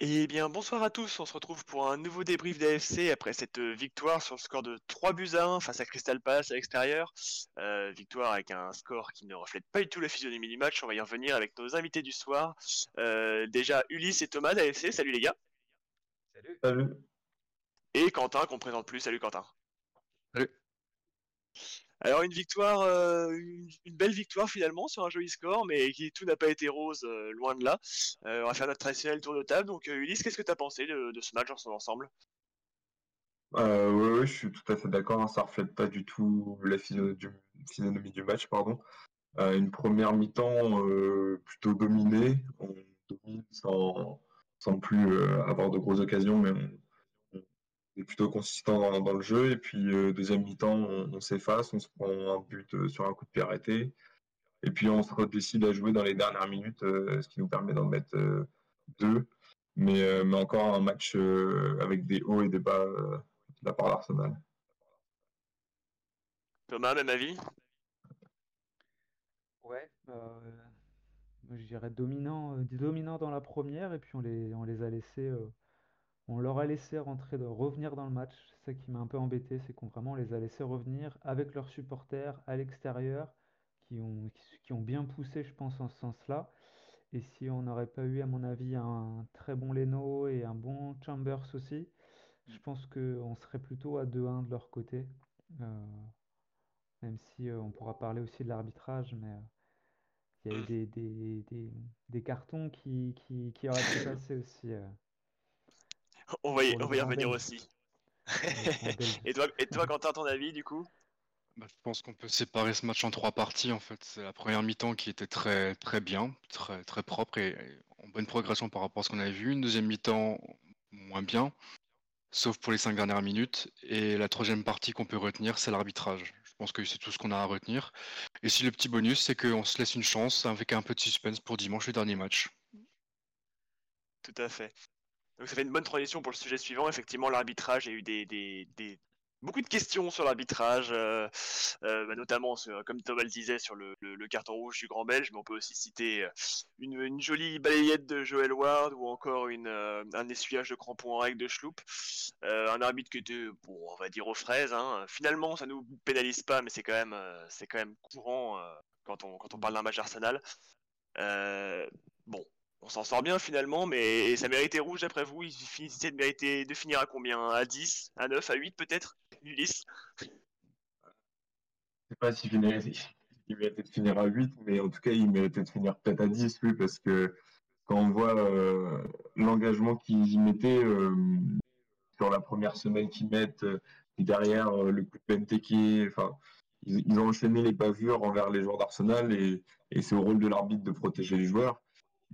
Eh bien, bonsoir à tous. On se retrouve pour un nouveau débrief d'AFC après cette euh, victoire sur le score de 3 buts à 1 face à Crystal Palace à l'extérieur. Euh, victoire avec un score qui ne reflète pas du tout la physionomie du match. On va y revenir avec nos invités du soir. Euh, déjà, Ulysse et Thomas d'AFC. Salut les gars. Salut. Salut. Et Quentin qu'on présente plus. Salut Quentin. Salut. Alors une victoire, euh, une, belle victoire finalement sur un joli score, mais qui tout n'a pas été rose, euh, loin de là. Euh, on va faire notre traditionnel tour de table. Donc Ulysse, qu'est-ce que tu as pensé de, ce match en son ensemble? Oui, je suis tout à fait d'accord. Hein. ça reflète pas du tout la physionomie du match, pardon. une première mi-temps plutôt dominée, on domine sans, sans plus avoir de grosses occasions, mais on, plutôt consistant dans, le jeu. Et puis, euh, deuxième mi-temps, on, s'efface, on se prend un but euh, sur un coup de pied arrêté. Et puis, on se décide à jouer dans les dernières minutes, euh, ce qui nous permet d'en mettre deux. Mais, mais, encore un match avec des hauts et des bas de la part d'Arsenal. Thomas, même avis? Ouais, je dirais dominant, dominant dans la première, et puis on les, on les a laissés on leur a laissé rentrer, de revenir dans le match. C'est ça qui m'a un peu embêté, c'est qu'on vraiment les a laissés revenir avec leurs supporters à l'extérieur, qui ont, qui ont bien poussé, je pense, en ce sens-là. Et si on n'aurait pas eu, à mon avis, un très bon Leno et un bon Chambers aussi, je pense qu'on serait plutôt à 2-1 de leur côté. Euh, même si euh, on pourra parler aussi de l'arbitrage, mais euh, il y a eu des, des, cartons qui, qui, qui auraient pu passer aussi. on va y, revenir aussi. et, toi, et toi, Quentin, ton avis du coup? Bah, je pense qu'on peut séparer ce match en trois parties. En fait, c'est la première mi-temps qui était très très bien, très très propre et, en bonne progression par rapport à ce qu'on avait vu. Une deuxième mi-temps moins bien, sauf pour les cinq dernières minutes. Et la troisième partie qu'on peut retenir, c'est l'arbitrage. Je pense que c'est tout ce qu'on a à retenir. Et si le petit bonus, c'est qu'on se laisse une chance avec un peu de suspense pour dimanche le dernier match. Tout à fait. Donc ça fait une bonne transition pour le sujet suivant. Effectivement, l'arbitrage, il y a eu beaucoup de questions sur l'arbitrage, euh, euh, bah, notamment comme Thomas le disait sur le, carton rouge du Grand Belge, mais on peut aussi citer euh, une, jolie balayette de Joel Ward ou encore un essuyage de crampons en règle de Schloop. un arbitre qui était, bon, on va dire aux fraises. Hein. Finalement, ça nous pénalise pas, mais c'est quand même, c'est quand même courant quand on quand on parle d'un match Arsenal. bon, on s'en sort bien finalement, mais ça méritait rouge d'après vous. Il finissait de finir à combien? À 10 À 9 À 8 peut-être? Ulysse? Je sais pas si il méritait, de finir à 8, mais en tout cas il méritait de finir peut-être à 10, oui, parce que quand on voit euh, l'engagement qu'ils y mettaient euh, sur la première semaine qu'ils mettent, euh, derrière le coup de enfin, ils, ont enchaîné les bavures envers les joueurs d'Arsenal et c'est au rôle de l'arbitre de protéger les joueurs.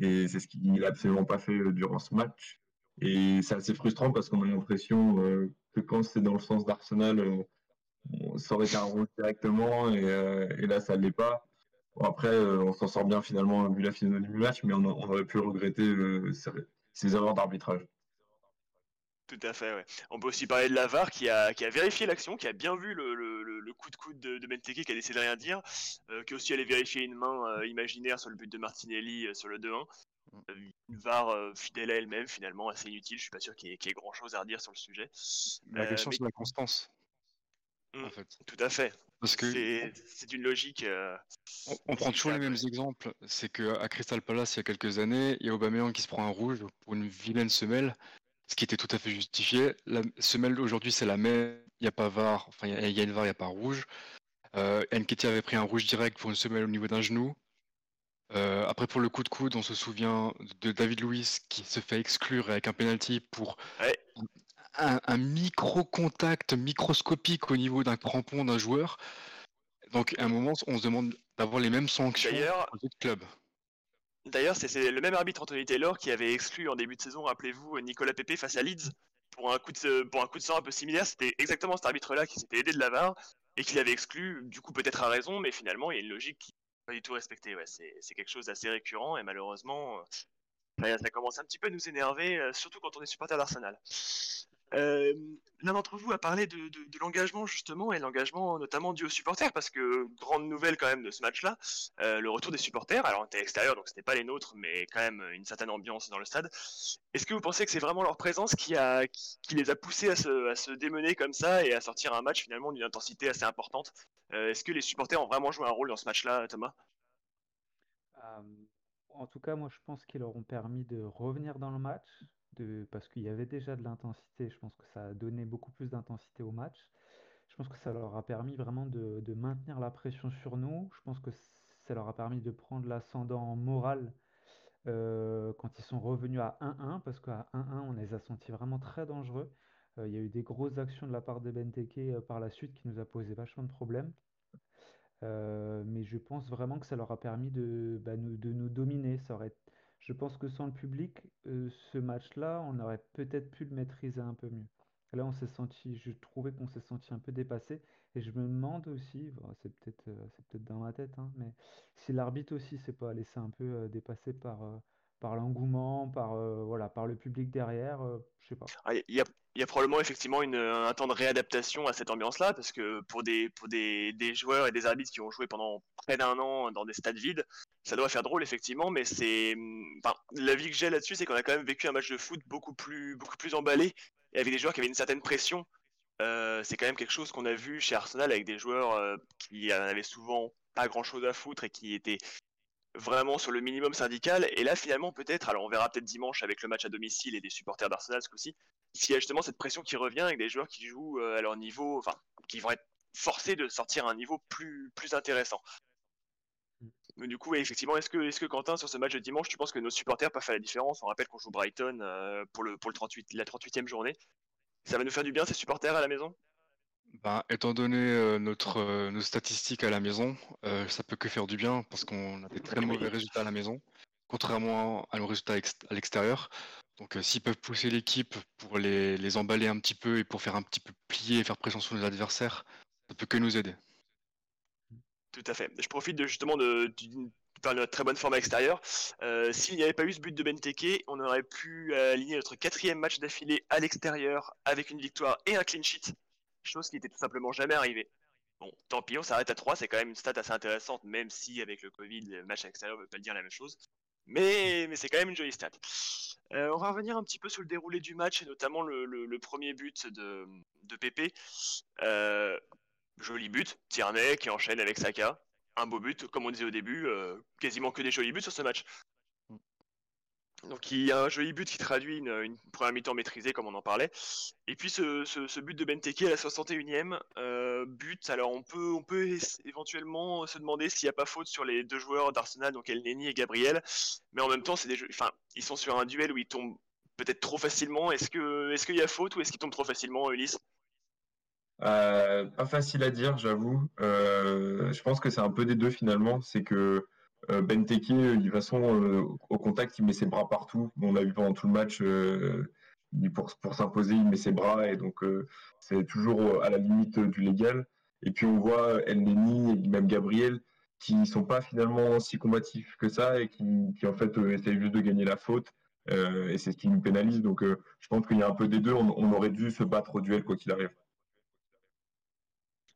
Et c'est ce qu'il n'a absolument pas fait euh, durant ce match. Et c'est assez frustrant parce qu'on a l'impression euh, que quand c'est dans le sens d'Arsenal, euh, ça aurait été un rôle directement et, là ça ne l'est pas. après, on s'en sort bien finalement vu la finale du match, mais on, aurait pu regretter ces erreurs d'arbitrage. Tout à fait, ouais. On peut aussi parler de Lavar qui a, qui a vérifié l'action, qui a bien vu le, le, coup de coude de, de Benteke, qui a décidé de rien dire, euh, qui aussi allé vérifier une main euh, imaginaire sur le but de Martinelli euh, sur le 2-1. une VAR fidèle à elle-même, finalement, assez inutile. Je suis pas sûr qu'il y, ait grand chose à redire sur le sujet. La question, c'est la constance. Mmh, en fait. Tout à fait. Parce que c'est une logique. on, prend toujours les mêmes exemples. C'est qu'à Crystal Palace, il y a quelques années, il y a Aubameyang qui se prend un rouge pour une vilaine semelle ce qui était tout à fait justifié. La semelle aujourd'hui, c'est la même. Il n'y a pas VAR, enfin, il y, a une VAR, il n'y a pas rouge. Euh, Nketi avait pris un rouge direct pour une semelle au niveau d'un genou. Euh, après, pour le coup de coude, on se souvient de David Luiz qui se fait exclure avec un penalty pour un, micro-contact microscopique au niveau d'un crampon d'un joueur. Donc, à un moment, on se demande d'avoir les mêmes sanctions aux autres clubs. D'ailleurs, c'est le même arbitre Anthony Taylor qui avait exclu en début de saison, rappelez-vous, Nicolas Pepe face à Leeds pour un coup de, pour un sang un peu similaire. C'était exactement cet arbitre-là qui s'était aidé de la VAR et qui l'avait exclu, du coup peut-être à raison, mais finalement il y a une logique qui n'est pas du tout respectée. C'est quelque chose d'assez récurrent et malheureusement, ça commence un petit peu à nous énerver, euh, surtout quand on est supporter d'Arsenal. L'un d'entre vous a parlé de, l'engagement justement et l'engagement notamment dû aux supporters parce que grande nouvelle quand même de ce match-là, euh, le retour des supporters. Alors on était à l'extérieur donc c'était pas les nôtres mais quand même une certaine ambiance dans le stade. Est-ce que vous pensez que c'est vraiment leur présence qui, les a poussés à se, à se démener comme ça et à sortir un match finalement d'une intensité assez importante? Euh, Est-ce que les supporters ont vraiment joué un rôle dans ce match-là, Thomas? Euh, en tout cas, moi, je pense qu'ils leur ont permis de revenir dans le match, parce qu'il y avait déjà de l'intensité. Je pense que ça a donné beaucoup plus d'intensité au match. Je pense que ça leur a permis vraiment de, de maintenir la pression sur nous. Je pense que ça leur a permis de prendre l'ascendant moral euh, quand ils sont revenus à 1-1, parce qu'à 1-1, on les a sentis vraiment très dangereux. Euh, il y a eu des grosses actions de la part de Benteke euh, par la suite qui nous a posé vachement de problèmes. Euh, mais je pense vraiment que ça leur a permis de, bah, nous, de nous dominer. Ça aurait, je pense que sans le public, euh, ce match-là, on aurait peut-être pu le maîtriser un peu mieux. Là, on s'est senti, je trouvais qu'on s'est senti un peu dépassé. Et je me demande aussi, bon, c'est peut-être euh, c'est peut-être dans ma tête, hein, mais si l'arbitre aussi s'est pas laissé un peu euh, dépasser par, euh, l'engouement, par, le public derrière, je sais pas. Ah, Il y a, probablement effectivement un temps de réadaptation à cette ambiance-là, parce que pour des joueurs et des arbitres qui ont joué pendant près d'un an dans des stades vides, ça doit faire drôle effectivement, mais c'est, l'avis que j'ai là-dessus, c'est qu'on a quand même vécu un match de foot beaucoup plus, beaucoup plus emballé avec des joueurs qui avaient une certaine pression. Euh, c'est quand même quelque chose qu'on a vu chez Arsenal avec des joueurs euh, qui en avaient souvent pas grand-chose à foutre et qui étaient vraiment sur le minimum syndical. Et là, finalement, peut-être, alors on verra peut-être dimanche avec le match à domicile et des supporters d'Arsenal ce coup-ci, s'il y a justement cette pression qui revient avec des joueurs qui jouent euh, à leur niveau, enfin, qui vont être forcés de sortir à un niveau plus, plus intéressant. Mais du coup, effectivement, est-ce que, est que Quentin, sur ce match de dimanche, tu penses que nos supporters peuvent faire la différence? On rappelle qu'on joue Brighton euh, pour, le, pour le 38, la 38e journée. Ça va nous faire du bien, ces supporters à la maison? Ben, étant donné euh, notre, euh, nos statistiques à la maison, euh, ça peut que faire du bien parce qu'on a des très Oui. mauvais résultats à la maison, contrairement à nos résultats à l'extérieur. Donc, s'ils peuvent pousser l'équipe pour les, les emballer un petit peu et pour faire un petit peu plier et faire pression sur nos adversaires, ça peut que nous aider. Tout à fait. Je profite de, justement de, notre très bonne forme à l'extérieur. Euh, S'il n'y avait pas eu ce but de Benteke, on aurait pu aligner notre quatrième match d'affilée à l'extérieur avec une victoire et un clean sheet, chose qui n'était tout simplement jamais arrivée. Bon, tant pis, on s'arrête à 3, c'est quand même une stat assez intéressante, même si avec le Covid, le match à l'extérieur ne veut pas dire la même chose. Mais, c'est quand même une jolie stat. Euh, on va revenir un petit peu sur le déroulé du match, et notamment le premier but de, de Pépé. Euh, joli but, Tierney qui enchaîne avec Saka. Un beau but, comme on disait au début, euh, quasiment que des jolis buts sur ce match. Donc il y a un joli but qui traduit une, une première mi-temps maîtrisée comme on en parlait. Et puis ce, ce- ce but de Benteke à la 61e, euh, but, alors on peut, on peut éventuellement se demander s'il n'y a pas faute sur les deux joueurs d'Arsenal, donc Elneny et Gabriel. Mais en même temps, c'est des jeux, enfin, ils sont sur un duel où ils tombent peut-être trop facilement. Est-ce que, est-ce qu'il y a faute ou est-ce qu'ils tombent trop facilement, Ulysse? Euh, pas facile à dire, j'avoue. Euh, je pense que c'est un peu des deux finalement. C'est que euh, Benteke, toute façon, euh, au contact, il met ses bras partout. On l'a vu pendant tout le match. il- pour pour s'imposer, il met ses bras et donc c'est toujours à la limite du légal. Et puis on voit El Neni et même Gabriel qui sont pas finalement si combatifs que ça et qui, en fait essayent juste de gagner la faute. Et c'est ce qui nous pénalise. Donc je pense qu'il y a un peu des deux. On, on aurait dû se battre au duel quoi qu'il arrive.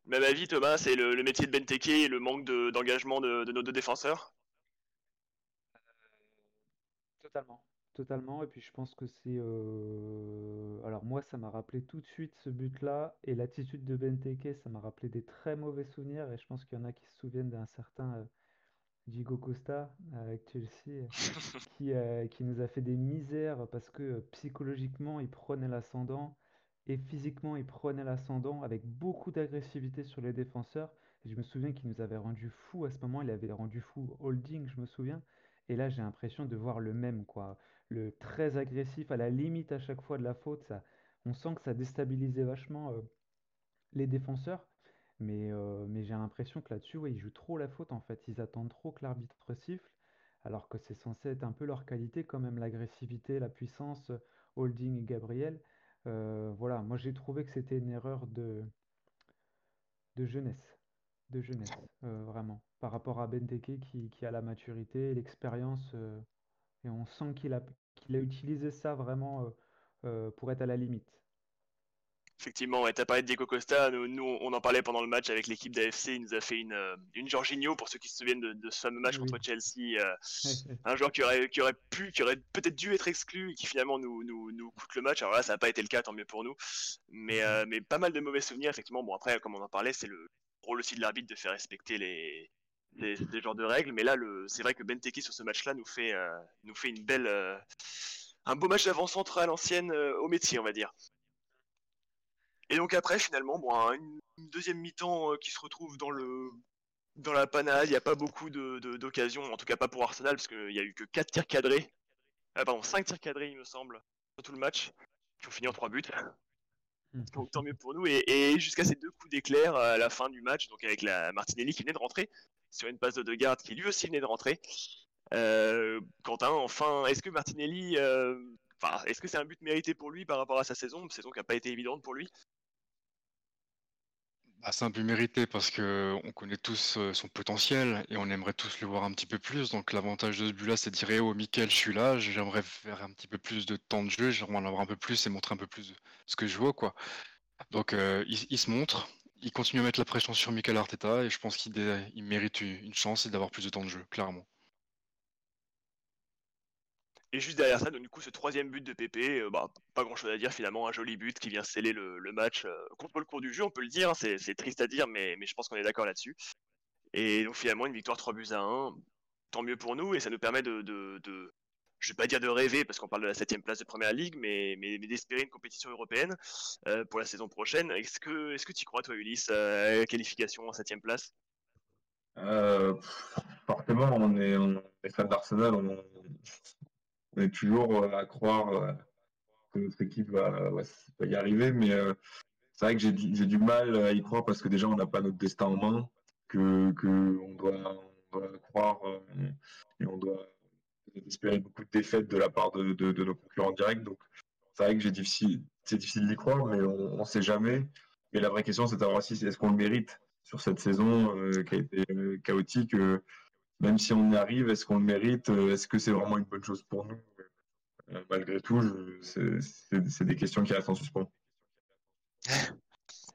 Même avis, Thomas, c'est le, le métier de Benteke et le manque de- d'engagement de, de nos deux défenseurs. Totalement. Totalement. Et puis je pense que c'est. euh, Alors moi, ça m'a rappelé tout de suite ce but-là. Et l'attitude de Benteke, ça m'a rappelé des très mauvais souvenirs. Et je pense qu'il y en a qui se souviennent d'un certain euh, Diego Costa euh, avec Chelsea, qui, euh, qui nous a fait des misères parce que euh, psychologiquement, il prenait l'ascendant et physiquement, il prenait l'ascendant avec beaucoup d'agressivité sur les défenseurs. Je me souviens qu'il nous avait rendu fous à ce moment, il avait rendu fou Holding, je me souviens. Et là, j'ai l'impression de voir le même, quoi. Le très agressif, à la limite à chaque fois de la faute, ça, on sent que ça déstabilisait vachement euh, les défenseurs. Mais, euh, mais j'ai l'impression que là-dessus, ouais, ils jouent trop la faute en fait. Ils attendent trop que l'arbitre siffle, alors que c'est censé être un peu leur qualité quand même, l'agressivité, la puissance, euh, Holding et Gabriel. Euh, voilà, moi j'ai trouvé que c'était une erreur de, de jeunesse, de jeunesse, euh, vraiment, par rapport à Benteke qui, qui a la maturité l'expérience, euh, et on sent qu'il a, qu'il a utilisé ça vraiment pour être à la limite. Effectivement, ouais, t'as parlé de Diego Costa. Nous, on en parlait pendant le match avec l'équipe d'AFC. Il nous a fait une, euh, une Jorginho, pour ceux qui se souviennent de, ce fameux match contre Chelsea. Euh, un joueur qui aurait, qui aurait pu, qui aurait peut-être dû être exclu et qui finalement nous, nous, nous coûte le match. Alors là, ça n'a pas été le cas, tant mieux pour nous. Mais, euh, mais pas mal de mauvais souvenirs, effectivement. Bon, après, comme on en parlait, c'est le rôle aussi de l'arbitre de faire respecter les, les, genres de règles. Mais là, c'est vrai que Benteke sur ce match-là nous fait, nous fait une belle, un beau match d'avant-centre à l'ancienne au métier, on va dire. Et donc après, finalement, bon, une, deuxième mi-temps euh, qui se retrouve dans le dans la panade. Il n'y a pas beaucoup d'occasions, de, en tout cas pas pour Arsenal, parce qu'il n'y a eu que 4 tirs cadrés. Ah, pardon, 5 tirs cadrés, il me semble, sur tout le match, qui ont fini en 3 buts. Donc tant mieux pour nous. Et, jusqu'à ces deux coups d'éclair à la fin du match, donc avec la Martinelli qui venait de rentrer, sur une passe de De Garde qui lui aussi venait de rentrer. Euh, Quentin, enfin, est-ce que Martinelli, euh, est-ce que c'est un but mérité pour lui par rapport à sa saison, une saison qui n'a pas été évidente pour lui bah, c'est un peu mérité parce que on connaît tous son potentiel et on aimerait tous le voir un petit peu plus. Donc l'avantage de ce but-là, c'est de dire oh Mickaël, je suis là, j'aimerais faire un petit peu plus de temps de jeu, j'aimerais en avoir un peu plus et montrer un peu plus ce que je vois quoi. Donc il, se montre, il continue à mettre la pression sur Michael Arteta et je pense qu'il mérite une chance et d'avoir plus de temps de jeu, clairement. Et juste derrière ça, donc, du coup, ce troisième but de Pépé, euh, bah, pas grand chose à dire finalement, un joli but qui vient sceller le, match euh, contre le cours du jeu, on peut le dire, hein, c'est triste à dire, mais, je pense qu'on est d'accord là-dessus. Et donc finalement, une victoire 3 buts à 1, tant mieux pour nous, et ça nous permet de, de, de je vais pas dire de rêver parce qu'on parle de la 7 place de première ligue, mais, d'espérer une compétition européenne euh, pour la saison prochaine. Est-ce que tu crois toi Ulysse à la qualification en 7 place? Forcément, on est, on est fan d'Arsenal, on, on est toujours euh, à croire euh, que notre équipe va, y arriver, mais euh, c'est vrai que j'ai du, mal à y croire parce que déjà on n'a pas notre destin en main, que, on, doit, croire et on doit espérer beaucoup de défaites de la part de, nos concurrents directs. Donc c'est vrai que c'est difficile d'y croire, mais on ne sait jamais. Mais la vraie question, c'est de savoir si est-ce qu'on le mérite sur cette saison qui a été chaotique même si on y arrive, est-ce qu'on le mérite euh, Est-ce que c'est vraiment une bonne chose pour nous? Euh, Malgré tout, c'est des questions qui restent en suspens.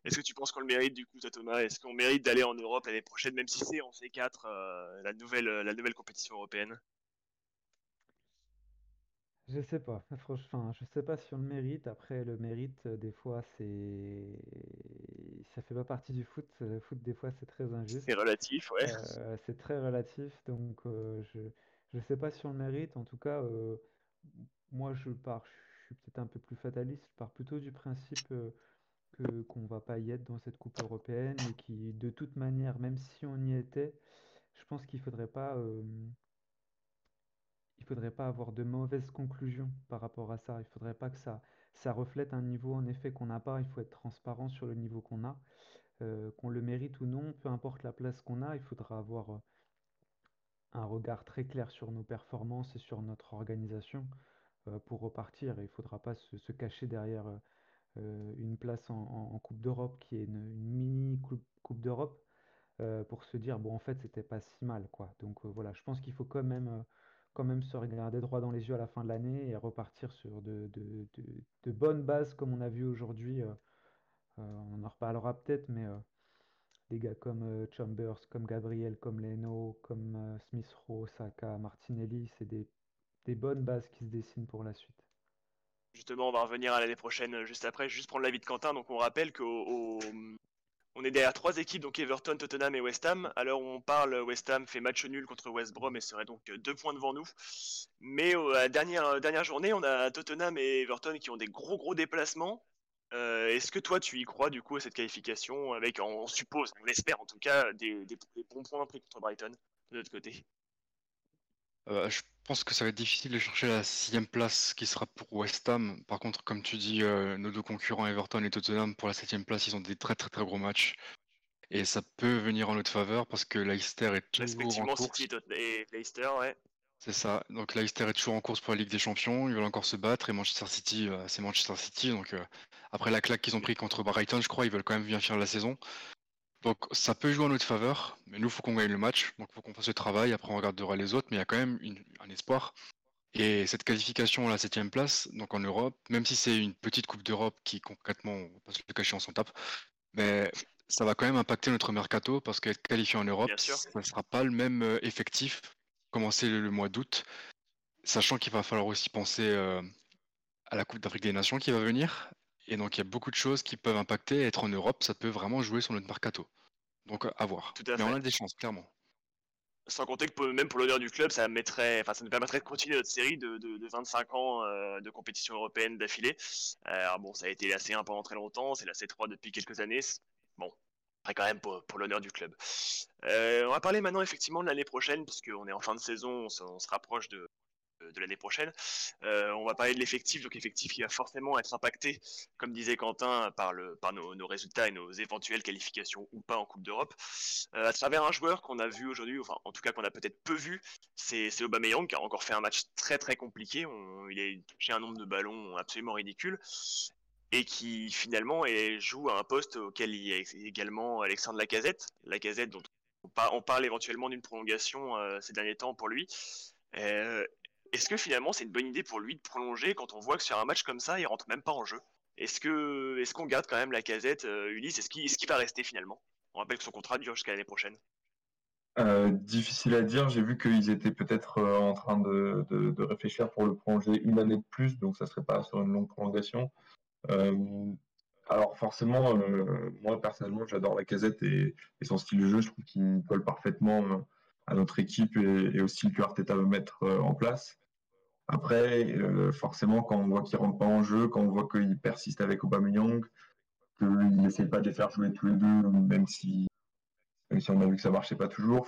Est-ce que tu penses qu'on le mérite du coup, Thomas? Est-ce qu'on mérite d'aller en Europe l'année prochaine, même si c'est en C4, euh, la, nouvelle, la nouvelle compétition européenne? Je sais pas, franchement, je sais pas si on le mérite. Après, le mérite, des fois, c'est, ça fait pas partie du foot. Le foot, des fois, c'est très injuste. C'est relatif, ouais. Euh, c'est très relatif, donc euh, je, je sais pas si on le mérite. En tout cas, euh, moi, je pars, je suis peut-être un peu plus fataliste. Je pars plutôt du principe que qu'on va pas y être dans cette coupe européenne et qui, de toute manière, même si on y était, je pense qu'il faudrait pas il faudrait pas avoir de mauvaises conclusions par rapport à ça. Il faudrait pas que ça, ça reflète un niveau en effet qu'on n'a pas. Il faut être transparent sur le niveau qu'on a. Euh, qu'on le mérite ou non, peu importe la place qu'on a, il faudra avoir euh, un regard très clair sur nos performances et sur notre organisation euh, pour repartir. il ne faudra pas se, cacher derrière une place en, Coupe d'Europe qui est une, mini Coupe, coupe d'Europe pour se dire, bon, en fait, c'était pas si mal. quoi. Donc voilà, je pense qu'il faut quand même quand même se regarder droit dans les yeux à la fin de l'année et repartir sur de, bonnes bases comme on a vu aujourd'hui. Euh, euh, on en reparlera peut-être, mais euh, des gars comme Chambers, comme Gabriel, comme Leno, comme Smith Rowe, Saka, Martinelli, c'est des, bonnes bases qui se dessinent pour la suite. Justement, on va revenir à l'année prochaine juste après. Juste prendre l'avis de Quentin. Donc, on rappelle qu'au on est derrière trois équipes, donc Everton, Tottenham et West Ham. Où on parle, West Ham fait match nul contre West Brom et serait donc deux points devant nous. Mais euh, la dernière, journée, on a Tottenham et Everton qui ont des gros gros déplacements. Euh, est-ce que toi tu y crois du coup à cette qualification avec, on, suppose, on l'espère en tout cas, des, bons points pris contre Brighton de notre côté? Euh, je pense que ça va être difficile de chercher la sixième place qui sera pour West Ham. Par contre, comme tu dis, euh, nos deux concurrents Everton et Tottenham pour la septième place, ils ont des très très très gros matchs. Et ça peut venir en notre faveur parce que Leicester est toujours en course. City et Leicester, ouais. C'est ça. Donc Leicester est toujours en course pour la Ligue des Champions. Ils veulent encore se battre. Et Manchester City, euh, c'est Manchester City. Donc après la claque qu'ils ont pris contre Brighton, je crois, ils veulent quand même bien finir la saison. Donc ça peut jouer en notre faveur, mais nous, il faut qu'on gagne le match. Donc il faut qu'on fasse le travail. Après, on regardera les autres, mais il y a quand même un espoir. Et cette qualification à la septième place, donc en Europe, même si c'est une petite Coupe d'Europe qui concrètement, on va pas se le cacher, on s'en tape, mais ça va quand même impacter notre mercato parce qu'être qualifié en Europe, ça ne sera pas le même euh, effectif commencer le, mois d'août, sachant qu'il va falloir aussi penser euh, à la Coupe d'Afrique des Nations qui va venir. Et donc il y a beaucoup de choses qui peuvent impacter. Être en Europe, ça peut vraiment jouer sur notre mercato. Donc à voir. Mais on a des chances, clairement. Sans compter que même pour l'honneur du club, ça mettrait, enfin, ça nous permettrait de continuer notre série de, de, 25 ans euh, de compétition européenne d'affilée. alors bon, ça a été la C1 pendant très longtemps, c'est la C3 depuis quelques années. Bon, après quand même pour, pour l'honneur du club. Euh, on va parler maintenant effectivement de l'année prochaine, puisqu'on est en fin de saison, on se rapproche de, de l'année prochaine. Euh, on va parler de l'effectif, donc effectif qui va forcément être impacté, comme disait Quentin, par, le, par nos, résultats et nos éventuelles qualifications ou pas en Coupe d'Europe. Euh, à travers un joueur qu'on a vu aujourd'hui, enfin en tout cas qu'on a peut-être peu vu, c'est Aubameyang qui a encore fait un match très très compliqué. il a touché un nombre de ballons absolument ridicule et qui finalement joue à un poste auquel il y a également Alexandre Lacazette. Lacazette dont on, parle éventuellement d'une prolongation euh, ces derniers temps pour lui. Est-ce que finalement c'est une bonne idée pour lui de prolonger quand on voit que sur un match comme ça, il rentre même pas en jeu? Est-ce que est-ce qu'on garde quand même la casette euh, Ulysse? Est-ce qu'il va rester finalement? On rappelle que son contrat dure jusqu'à l'année prochaine. Euh, difficile à dire. J'ai vu qu'ils étaient peut-être euh, en train de, réfléchir pour le prolonger une année de plus, donc ça serait pas sur une longue prolongation. alors forcément, moi personnellement, j'adore la casette et, son style de jeu. Je trouve qu'il colle parfaitement à notre équipe et, et au style que Arteta veut mettre en place. Après, euh, forcément, quand on voit qu'il rentre pas en jeu, quand on voit qu'il persiste avec Aubameyang, qu'il n'essaie pas de les faire jouer tous les deux, même si, on a vu que ça marchait pas toujours.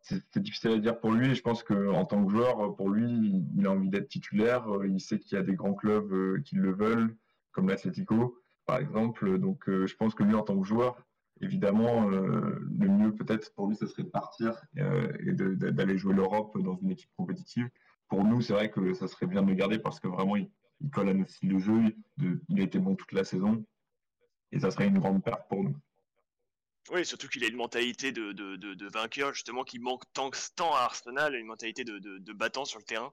C'est difficile à dire pour lui. Et je pense qu'en tant que joueur, pour lui, il a envie d'être titulaire. Il sait qu'il y a des grands clubs euh, qui le veulent, comme l'Atlético, par exemple. Donc, euh, je pense que lui, en tant que joueur, évidemment, le mieux peut-être pour lui, ce serait de partir et d'aller jouer l'Europe dans une équipe compétitive pour nous, c'est vrai que ça serait bien de le garder parce que vraiment, il, colle à notre style de jeu. il a été bon toute la saison. Et ça serait une grande perte pour nous. Oui, surtout qu'il a une mentalité de, vainqueur, justement, qui manque tant, tant à Arsenal, une mentalité de, battant sur le terrain.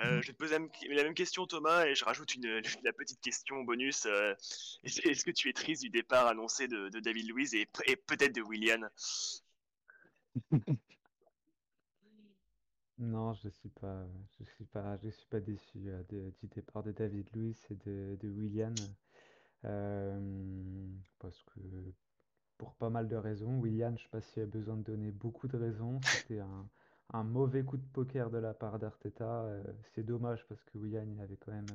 Euh, mm. Je vais te poser la même question, Thomas, et je rajoute une, la petite question bonus. Euh, est-ce que tu es triste du départ annoncé de, David Luiz et, et peut-être de Willian? Non, je suis pas, je suis pas, je suis pas déçu euh, du départ de David Luiz et de, de Willian. Euh, parce que pour pas mal de raisons, Willian, je sais pas s'il a besoin de donner beaucoup de raisons. C'était un, un mauvais coup de poker de la part d'Arteta. Euh, c'est dommage parce que Willian, il avait quand même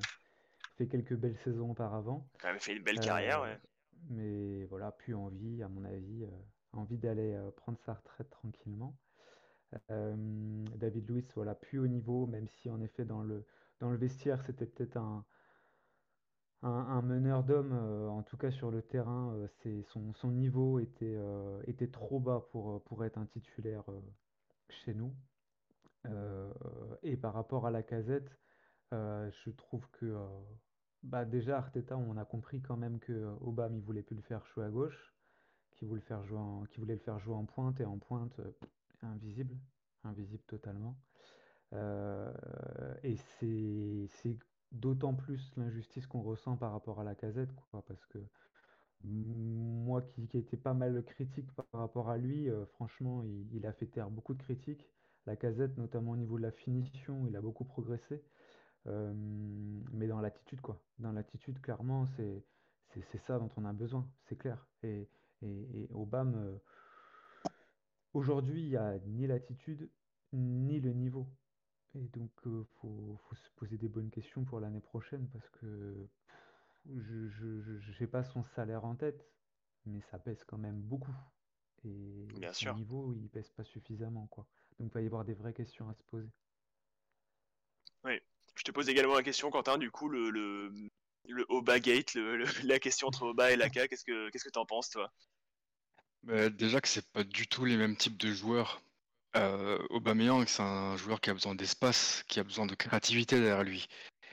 fait quelques belles saisons auparavant. Quand même fait une belle carrière, ouais. Mais voilà, plus envie, à mon avis, envie d'aller prendre sa retraite tranquillement. David Luiz, voilà, plus haut niveau, même si en effet dans le, dans le vestiaire c'était peut-être un, un, meneur d'hommes, en tout cas sur le terrain, son, son niveau était, était trop bas pour, pour être un titulaire chez nous. et par rapport à la casette, je trouve que bah déjà Arteta, on a compris quand même que Obama il voulait plus le faire jouer à gauche, qu'il voulait, faire jouer qu'il voulait le faire jouer en pointe, et en pointe, invisible, invisible totalement. Euh, et c'est d'autant plus l'injustice qu'on ressent par rapport à la casette, quoi, parce que moi qui, qui était pas mal critique par rapport à lui, euh, franchement, il, a fait taire beaucoup de critiques. La casette, notamment au niveau de la finition, il a beaucoup progressé. Euh, mais dans l'attitude, quoi. Dans l'attitude, clairement, c'est ça dont on a besoin, c'est clair. Et, et, et Obama, Aujourd'hui, il n'y a ni l'attitude ni le niveau. Et donc, il euh, faut, se poser des bonnes questions pour l'année prochaine parce que je n'ai pas son salaire en tête, mais ça pèse quand même beaucoup. Et Bien son niveau, il pèse pas suffisamment, quoi. Donc, il va y avoir des vraies questions à se poser. Oui. Je te pose également la question, Quentin, du coup, le, le, le Oba Gate, la question entre Oba et Laka, qu'est-ce que qu'est-ce que tu en penses, toi? Bah, déjà que c'est pas du tout les mêmes types de joueurs. Euh, Aubameyang, c'est un joueur qui a besoin d'espace, qui a besoin de créativité derrière lui.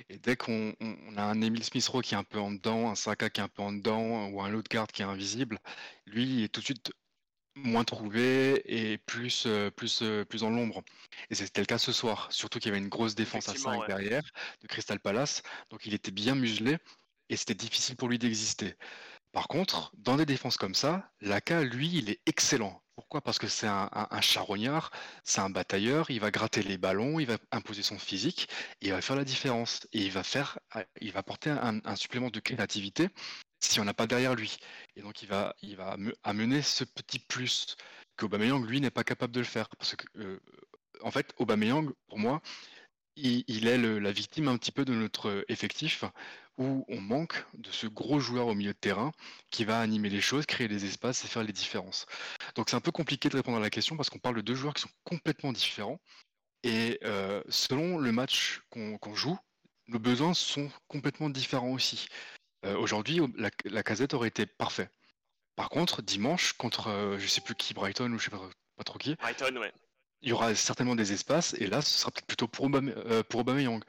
Et dès qu'on a un Emile Smith-Rowe qui est un peu en dedans, un Saka qui est un peu en dedans, ou un garde qui est invisible, lui il est tout de suite moins trouvé et plus, euh, plus, euh, plus dans l'ombre. Et c'était le cas ce soir, surtout qu'il y avait une grosse défense à 5 derrière de Crystal Palace, donc il était bien muselé et c'était difficile pour lui d'exister. Par contre, dans des défenses comme ça, Laka, lui, il est excellent. Pourquoi? Parce que c'est un, charognard, c'est un batailleur, il va gratter les ballons, il va imposer son physique, et il va faire la différence. Et il va faire, il va apporter un supplément de créativité si on n'a pas derrière lui. Et donc il va, il va amener ce petit plus qu'Aubameyang, lui, n'est pas capable de le faire. Parce que, euh, en fait, Aubameyang, pour moi, il, est la victime un petit peu de notre effectif où on manque de ce gros joueur au milieu de terrain qui va animer les choses, créer des espaces et faire les différences. Donc c'est un peu compliqué de répondre à la question parce qu'on parle de deux joueurs qui sont complètement différents. Et euh, selon le match qu'on joue, nos besoins sont complètement différents aussi. Euh, aujourd'hui, la, casette aurait été parfait. Par contre, dimanche, contre je euh, je sais plus qui, Brighton ou je sais pas, trop qui. Brighton, ouais. Il y aura certainement des espaces et là, ce sera peut-être plutôt pour, euh, pour Aubameyang.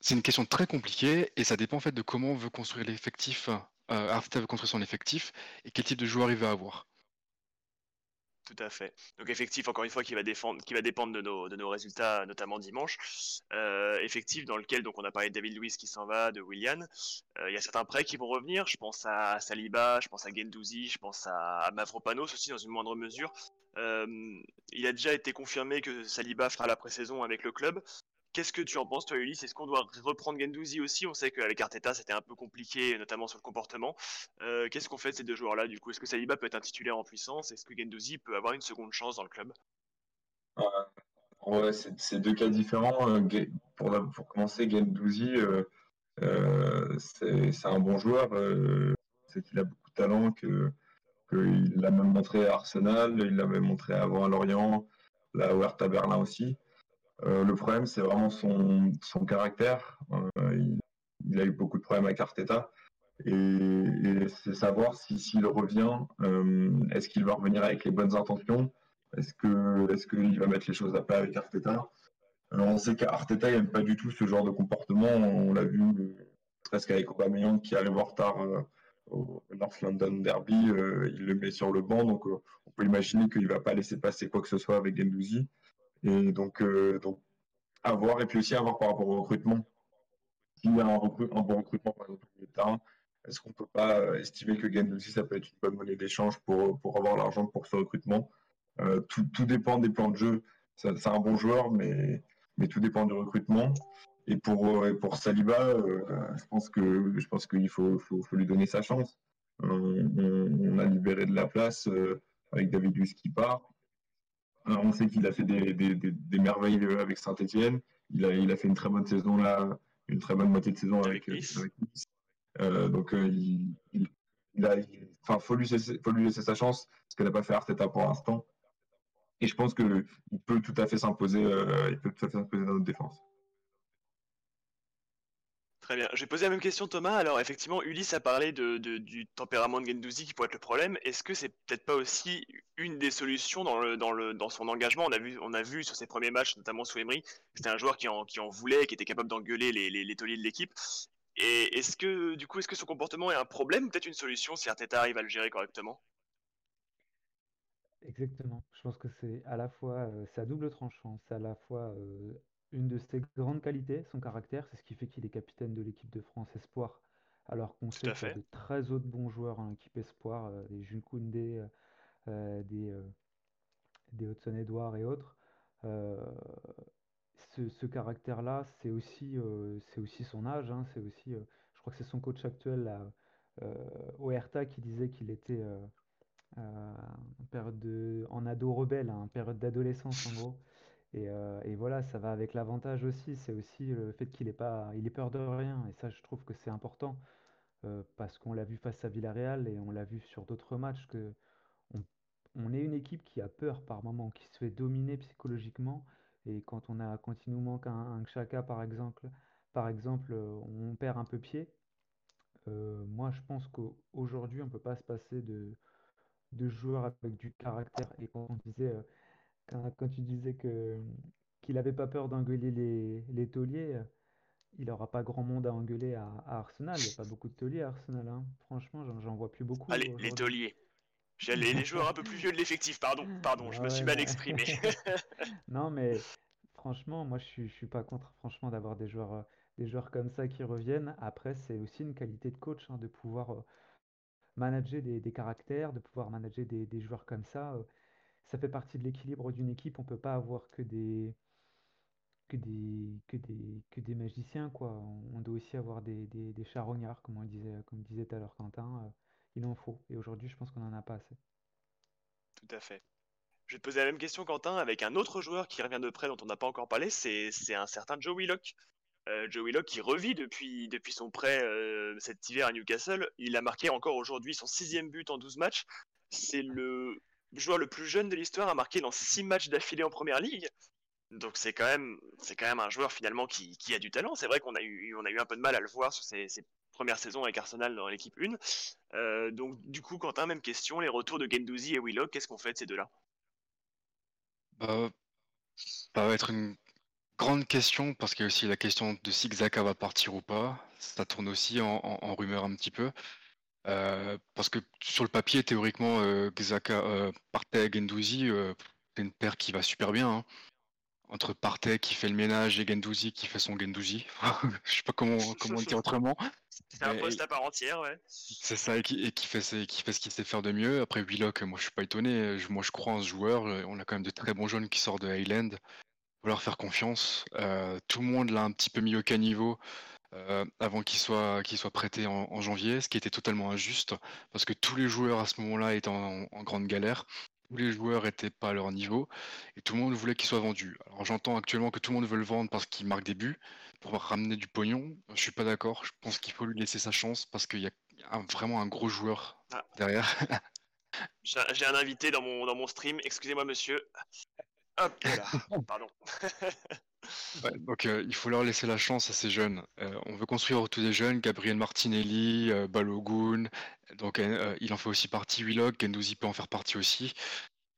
C'est une question très compliquée et ça dépend en fait de comment on veut construire l'effectif. Arteta veut construire son effectif et quel type de joueur il va avoir. Tout à fait. Donc effectif, encore une fois, qui va, défendre, qui va dépendre de nos, de nos résultats, notamment dimanche. Euh, effectif dans lequel donc on a parlé de David Luiz qui s'en va, de Willian. Euh, il y a certains prêts qui vont revenir. Je pense à Saliba, je pense à Gendouzi, je pense à, Mavropanos aussi dans une moindre mesure. Euh, il a déjà été confirmé que Saliba fera la pré-saison avec le club. Qu'est-ce que tu en penses, toi, Ulysse? Est-ce qu'on doit reprendre Gendouzi aussi? On sait qu'avec Arteta, c'était un peu compliqué, notamment sur le comportement. Euh, qu'est-ce qu'on fait de ces deux joueurs-là, du coup? Est-ce que Saliba peut être un titulaire en puissance? Est-ce que Gendouzi peut avoir une seconde chance dans le club? Ouais, c'est deux cas différents. Euh, pour, commencer, Gendouzi, euh, c'est un bon joueur. c'est qu'il a beaucoup de talent, qu'il l'a même montré à Arsenal, il l'a même montré avant à Lorient, là, à Berlin aussi. Euh, le problème, c'est vraiment son, caractère. Euh, il, a eu beaucoup de problèmes avec Arteta. Et, c'est savoir si s'il revient, euh, est-ce qu'il va revenir avec les bonnes intentions? Est-ce que est-ce qu'il va mettre les choses à plat avec Arteta? On sait qu'Arteta n'aime pas du tout ce genre de comportement. On l'a vu presque avec Aubameyang qui arrive en retard au North London Derby, il le met sur le banc, donc on peut imaginer qu'il ne va pas laisser passer quoi que ce soit avec Gendouzi. Et donc, euh, donc, avoir, et puis aussi avoir par rapport au recrutement. S'il y a un, bon recrutement, par exemple, au terrain, est-ce qu'on peut pas euh, estimer que Gendouzi, ça peut être une bonne monnaie d'échange pour, pour avoir l'argent pour ce recrutement? Euh, tout, tout, dépend des plans de jeu. C'est un bon joueur, mais, mais tout dépend du recrutement. Et pour, pour Saliba, je pense qu'il faut, faut, lui donner sa chance. On, a libéré de la place avec David Luiz qui part on sait qu'il a fait des, merveilles avec Saint-Etienne. Il a, il a fait une très bonne saison là, une très bonne moitié de saison avec, Nice. Euh, donc, euh, il, faut, lui laisser, sa chance, ce qu'elle n'a pas fait Arteta pour l'instant. Et je pense qu'il peut tout à fait s'imposer, euh, il peut tout à fait s'imposer dans notre défense. Très bien. Je vais poser la même question, Thomas. Alors, effectivement, Ulysse a parlé du tempérament de Gendouzi qui pourrait être le problème. Est-ce que c'est peut-être pas aussi une des solutions dans, son engagement? On a, vu, sur ses premiers matchs, notamment sous Emery, c'était un joueur qui en, voulait, qui était capable d'engueuler les, les, tauliers de l'équipe. Et est-ce que, du coup, est-ce que son comportement est un problème peut-être une solution si Arteta arrive à le gérer correctement? Exactement. Je pense que c'est à la fois, euh, double tranchant. C'est à la fois euh, une de ses grandes qualités, son caractère, c'est ce qui fait qu'il est capitaine de l'équipe de France Espoir, alors qu'on sait qu'il y a de très autres bons joueurs en équipe Espoir, euh, des Jules Koundé, euh, euh, des, des Hudson Edouard et autres. Ce, caractère-là, c'est aussi, c'est aussi son âge, hein, c'est aussi, je crois que c'est son coach actuel là, au Hertha qui disait qu'il était en période de, en ado rebelle, en hein, période d'adolescence en gros. Euh, et, voilà, ça va avec l'avantage aussi, c'est aussi le fait qu'il ait pas, il ait peur de rien. Et ça, je trouve que c'est important euh, parce qu'on l'a vu face à Villarreal et on l'a vu sur d'autres matchs que on, est une équipe qui a peur par moment, qui se fait dominer psychologiquement. Et quand on a continuellement qu'un un Chaka par exemple, par exemple, on perd un peu pied. Euh, moi, je pense qu'aujourd'hui, on ne peut pas se passer de, de joueurs avec du caractère. Et quand on disait quand, tu disais que qu'il n'avait pas peur d'engueuler les, les tauliers, il n'aura pas grand monde à engueuler à, Arsenal. Il n'y a pas beaucoup de tauliers à Arsenal. Hein. Franchement, j'en vois plus beaucoup. Ah, les, tauliers. J'ai les, les joueurs un peu plus vieux de l'effectif, pardon, pardon, je me suis mal exprimé. Non, mais franchement, moi je suis, je suis pas contre franchement d'avoir des joueurs, euh, des joueurs comme ça qui reviennent. Après, c'est aussi une qualité de coach hein, de pouvoir euh, manager des, des caractères, de pouvoir manager des, des joueurs comme ça. euh, ça fait partie de l'équilibre d'une équipe. On peut pas avoir que des, que des, que des, que des magiciens, quoi. On, doit aussi avoir des, des, charognards, comme on disait, comme disait tout à l'heure Quentin. euh, il en faut. Et aujourd'hui, je pense qu'on en a pas assez. Tout à fait. Je vais te poser la même question, Quentin, avec un autre joueur qui revient de près dont on n'a pas encore parlé, c'est c'est un certain Joe Willock. Euh, Joe Willock qui revit depuis, depuis son prêt euh, cet hiver à Newcastle. Il a marqué encore aujourd'hui son sixième but en 12 matchs. C'est le joueur le plus jeune de l'histoire à marquer dans six matchs d'affilée en première ligue. Donc c'est quand même c'est quand même un joueur finalement qui, qui a du talent. C'est vrai qu'on a eu on a eu un peu de mal à le voir sur ses, ses premières saisons avec Arsenal dans l'équipe 1. Euh, donc du coup Quentin même question les retours de Gendouzi et Willock qu'est-ce qu'on fait de ces deux-là? Bah, ça va être une grande question parce qu'il y a aussi la question de si Xhaka va partir ou pas. Ça tourne aussi en rumeur un petit peu. Euh, parce que sur le papier, théoriquement, euh, Xhaka, euh, Partey et Guendouzi, euh, c'est une paire qui va super bien. hein. Entre Partey qui fait le ménage et Guendouzi qui fait son Guendouzi. Je sais pas comment, comment dire autrement. C'est un poste à part entière, ouais. C'est ça, et qui, et qui fait, ses- qui fait ce qu'il sait faire de mieux. Après, Willock, moi je suis pas étonné. Je- moi je crois en ce joueur. On a quand même de très bons jeunes qui sortent de Highland. Faut leur faire confiance. Tout le monde l'a un petit peu mis au caniveau euh, avant qu'il soit, prêté en, en janvier, ce qui était totalement injuste parce que tous les joueurs à ce moment-là étaient en, en grande galère. Tous les joueurs étaient pas à leur niveau et tout le monde voulait qu'il soit vendu. Alors j'entends actuellement que tout le monde veut le vendre parce qu'il marque des buts pour ramener du pognon. Je suis pas d'accord. Je pense qu'il faut lui laisser sa chance parce qu'il y a un- vraiment un gros joueur Ah. derrière. J'ai j'ai un invité dans mon, dans mon stream, excusez-moi monsieur. Hop là, pardon. Donc euh, il faut leur laisser la chance à ces jeunes. Euh, on veut construire autour des jeunes, Gabriel Martinelli, euh, Balogun, donc il en fait aussi partie, Willock, Gendouzi peut en faire partie aussi.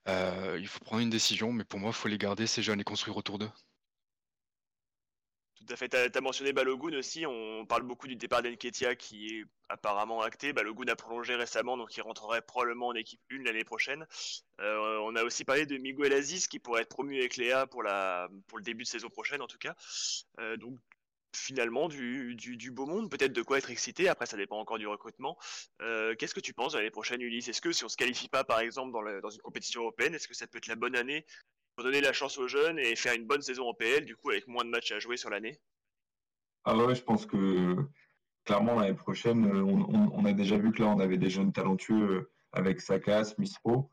Il faut prendre une décision, mais pour moi, il faut les garder, ces jeunes, et construire autour d'eux. Tout à fait, t'as as mentionné Balogun aussi, on parle beaucoup du départ d'Enketia qui est apparemment acté. Balogun a prolongé récemment, donc il rentrerait probablement en équipe 1 l'année prochaine. Euh, on a aussi parlé de Miguel Aziz qui pourrait être promu avec Léa pour, le début de saison prochaine en tout cas. Euh, donc finalement du, du, beau monde, peut-être de quoi être excité, après ça dépend encore du recrutement. Euh, Qu'est-ce que tu penses de l'année prochaine Ulysse? Est-ce que si on se qualifie pas par exemple dans, le- dans une compétition européenne, est-ce que ça peut être la bonne année donner la chance aux jeunes et faire une bonne saison en PL, du coup avec moins de matchs à jouer sur l'année Ah ouais, je pense que clairement l'année prochaine, euh, on, a déjà vu que là, on avait des jeunes talentueux euh, avec Saka, Smith Rowe.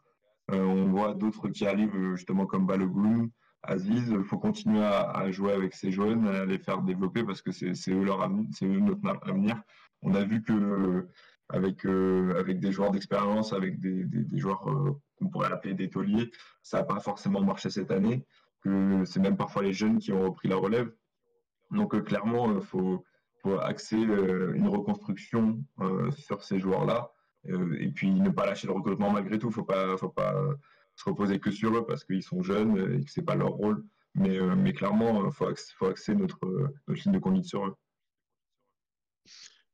Euh, on voit d'autres qui arrivent euh, justement comme Balogun, Aziz. Il faut continuer à, jouer avec ces jeunes, à les faire développer parce que c'est eux leur eux notre avenir. On a vu que avec euh, avec des joueurs d'expérience, avec des, des, joueurs euh, qu'on pourrait appeler des tauliers, ça n'a pas forcément marché cette année. Que c'est même parfois les jeunes qui ont repris la relève. Donc euh, clairement, il faut, axer une reconstruction sur ces joueurs-là et puis ne pas lâcher le recrutement malgré tout. Faut pas, faut pas se reposer que sur eux parce qu'ils sont jeunes et que c'est pas leur rôle. Mais, mais clairement, il faut, axer, faut axer notre, notre ligne de conduite sur eux.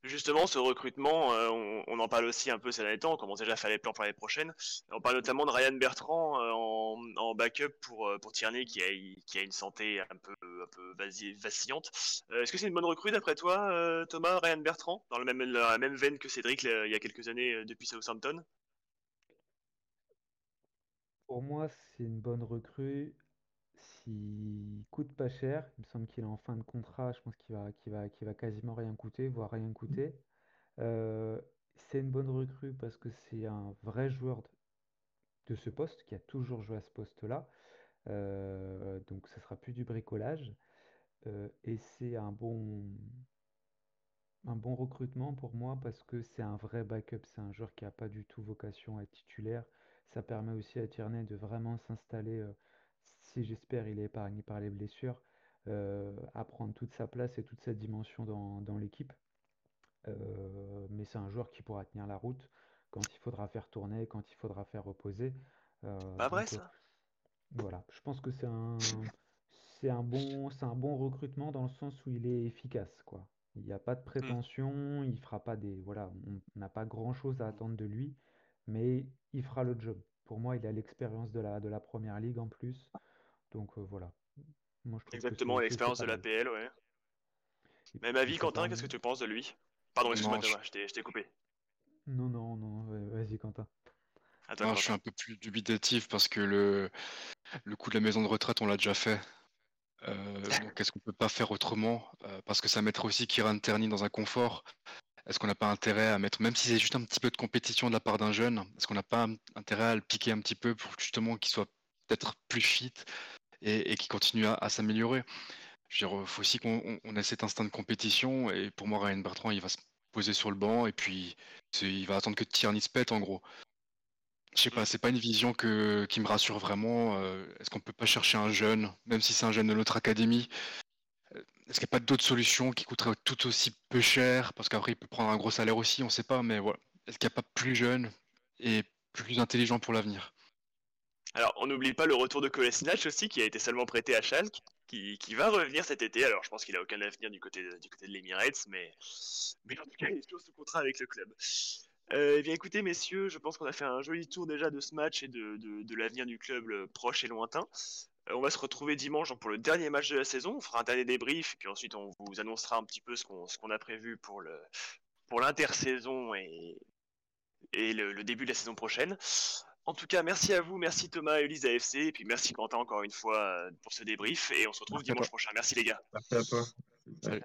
Justement, ce recrutement, euh, on, en parle aussi un peu ces derniers temps, on commence déjà à faire les plans pour l'année prochaine. On parle notamment de Ryan Bertrand euh, en, backup pour, euh, pour Tierney qui a, une santé un peu, un peu vacillante. Est-ce que c'est une bonne recrue d'après toi, Thomas, Ryan Bertrand, dans le même, la même veine que Cédric il y a quelques années depuis Southampton? Pour moi, c'est une bonne recrue. S'il coûte pas cher, il me semble qu'il est en fin de contrat, je pense qu'il va, qu'il va, qu'il va quasiment rien coûter, voire rien coûter. Euh, c'est une bonne recrue parce que c'est un vrai joueur de, de ce poste, qui a toujours joué à ce poste-là. Euh, donc ça sera plus du bricolage. Euh, et c'est un bon, un bon recrutement pour moi parce que c'est un vrai backup. C'est un joueur qui n'a pas du tout vocation à être titulaire. Ça permet aussi à Tierney de vraiment s'installer, euh, si j'espère il est épargné par les blessures, euh, à prendre toute sa place et toute sa dimension dans, dans l'équipe. Euh, mais c'est un joueur qui pourra tenir la route quand il faudra faire tourner, quand il faudra faire reposer. Euh, Pas vrai donc, euh, ça? voilà, je pense que c'est un, c'est un bon, c'est un bon recrutement dans le sens où il est efficace, quoi. Il n'y a pas de prétention, il fera pas des, voilà, on n'a pas grand-chose à attendre de lui, mais il fera le job. Pour moi, il a l'expérience de la, de la première ligue en plus. Donc euh, voilà. Moi, je Exactement, l'expérience de l'APL, ouais. Même avis, Quentin, qu'est-ce que tu penses de lui? Pardon, excuse-moi, Thomas, je t'ai coupé. Non, non, non, vas-y, Quentin. je suis un peu plus dubitatif parce que le, le coup de la maison de retraite, on l'a déjà fait. Euh, donc, est-ce qu'on peut pas faire autrement? Euh, Parce que ça mettrait aussi Kieran Terni dans un confort. Est-ce qu'on n'a pas intérêt à mettre, même si c'est juste un petit peu de compétition de la part d'un jeune, est-ce qu'on n'a pas intérêt à le piquer un petit peu pour justement qu'il soit peut-être plus fit? Et, qu'il continue à, s'améliorer Il faut aussi qu'on ait cet instinct de compétition. Et pour moi, Ryan Bertrand, il va se poser sur le banc et puis il va attendre que Tierney se pète en gros. Je sais pas, c'est pas une vision que, qui me rassure vraiment. Euh, est-ce qu'on peut pas chercher un jeune, même si c'est un jeune de notre académie euh, Est-ce qu'il n'y a pas d'autres solutions qui coûteraient tout aussi peu cher? Parce qu'après, il peut prendre un gros salaire aussi, on ne sait pas, mais voilà. Est-ce qu'il n'y a pas plus jeune et plus intelligent pour l'avenir? Alors, on n'oublie pas le retour de Kolasinac aussi, qui a été seulement prêté à Schalke, qui, va revenir cet été. Alors, je pense qu'il a aucun avenir du côté de, du côté de l'Emirates, mais, mais en tout cas, il est toujours sous contrat avec le club. Euh, eh bien, écoutez, messieurs, je pense qu'on a fait un joli tour déjà de ce match et de, de, l'avenir du club proche et lointain. Euh, on va se retrouver dimanche pour le dernier match de la saison. On fera un dernier débrief, puis ensuite on vous annoncera un petit peu ce qu'on a prévu pour le pour l'intersaison et, et le, début de la saison prochaine. En tout cas, merci à vous, merci Thomas et Elise AFC, et puis merci Quentin encore une fois euh, pour ce débrief, et on se retrouve dimanche prochain. Merci les gars. Merci à toi. Merci.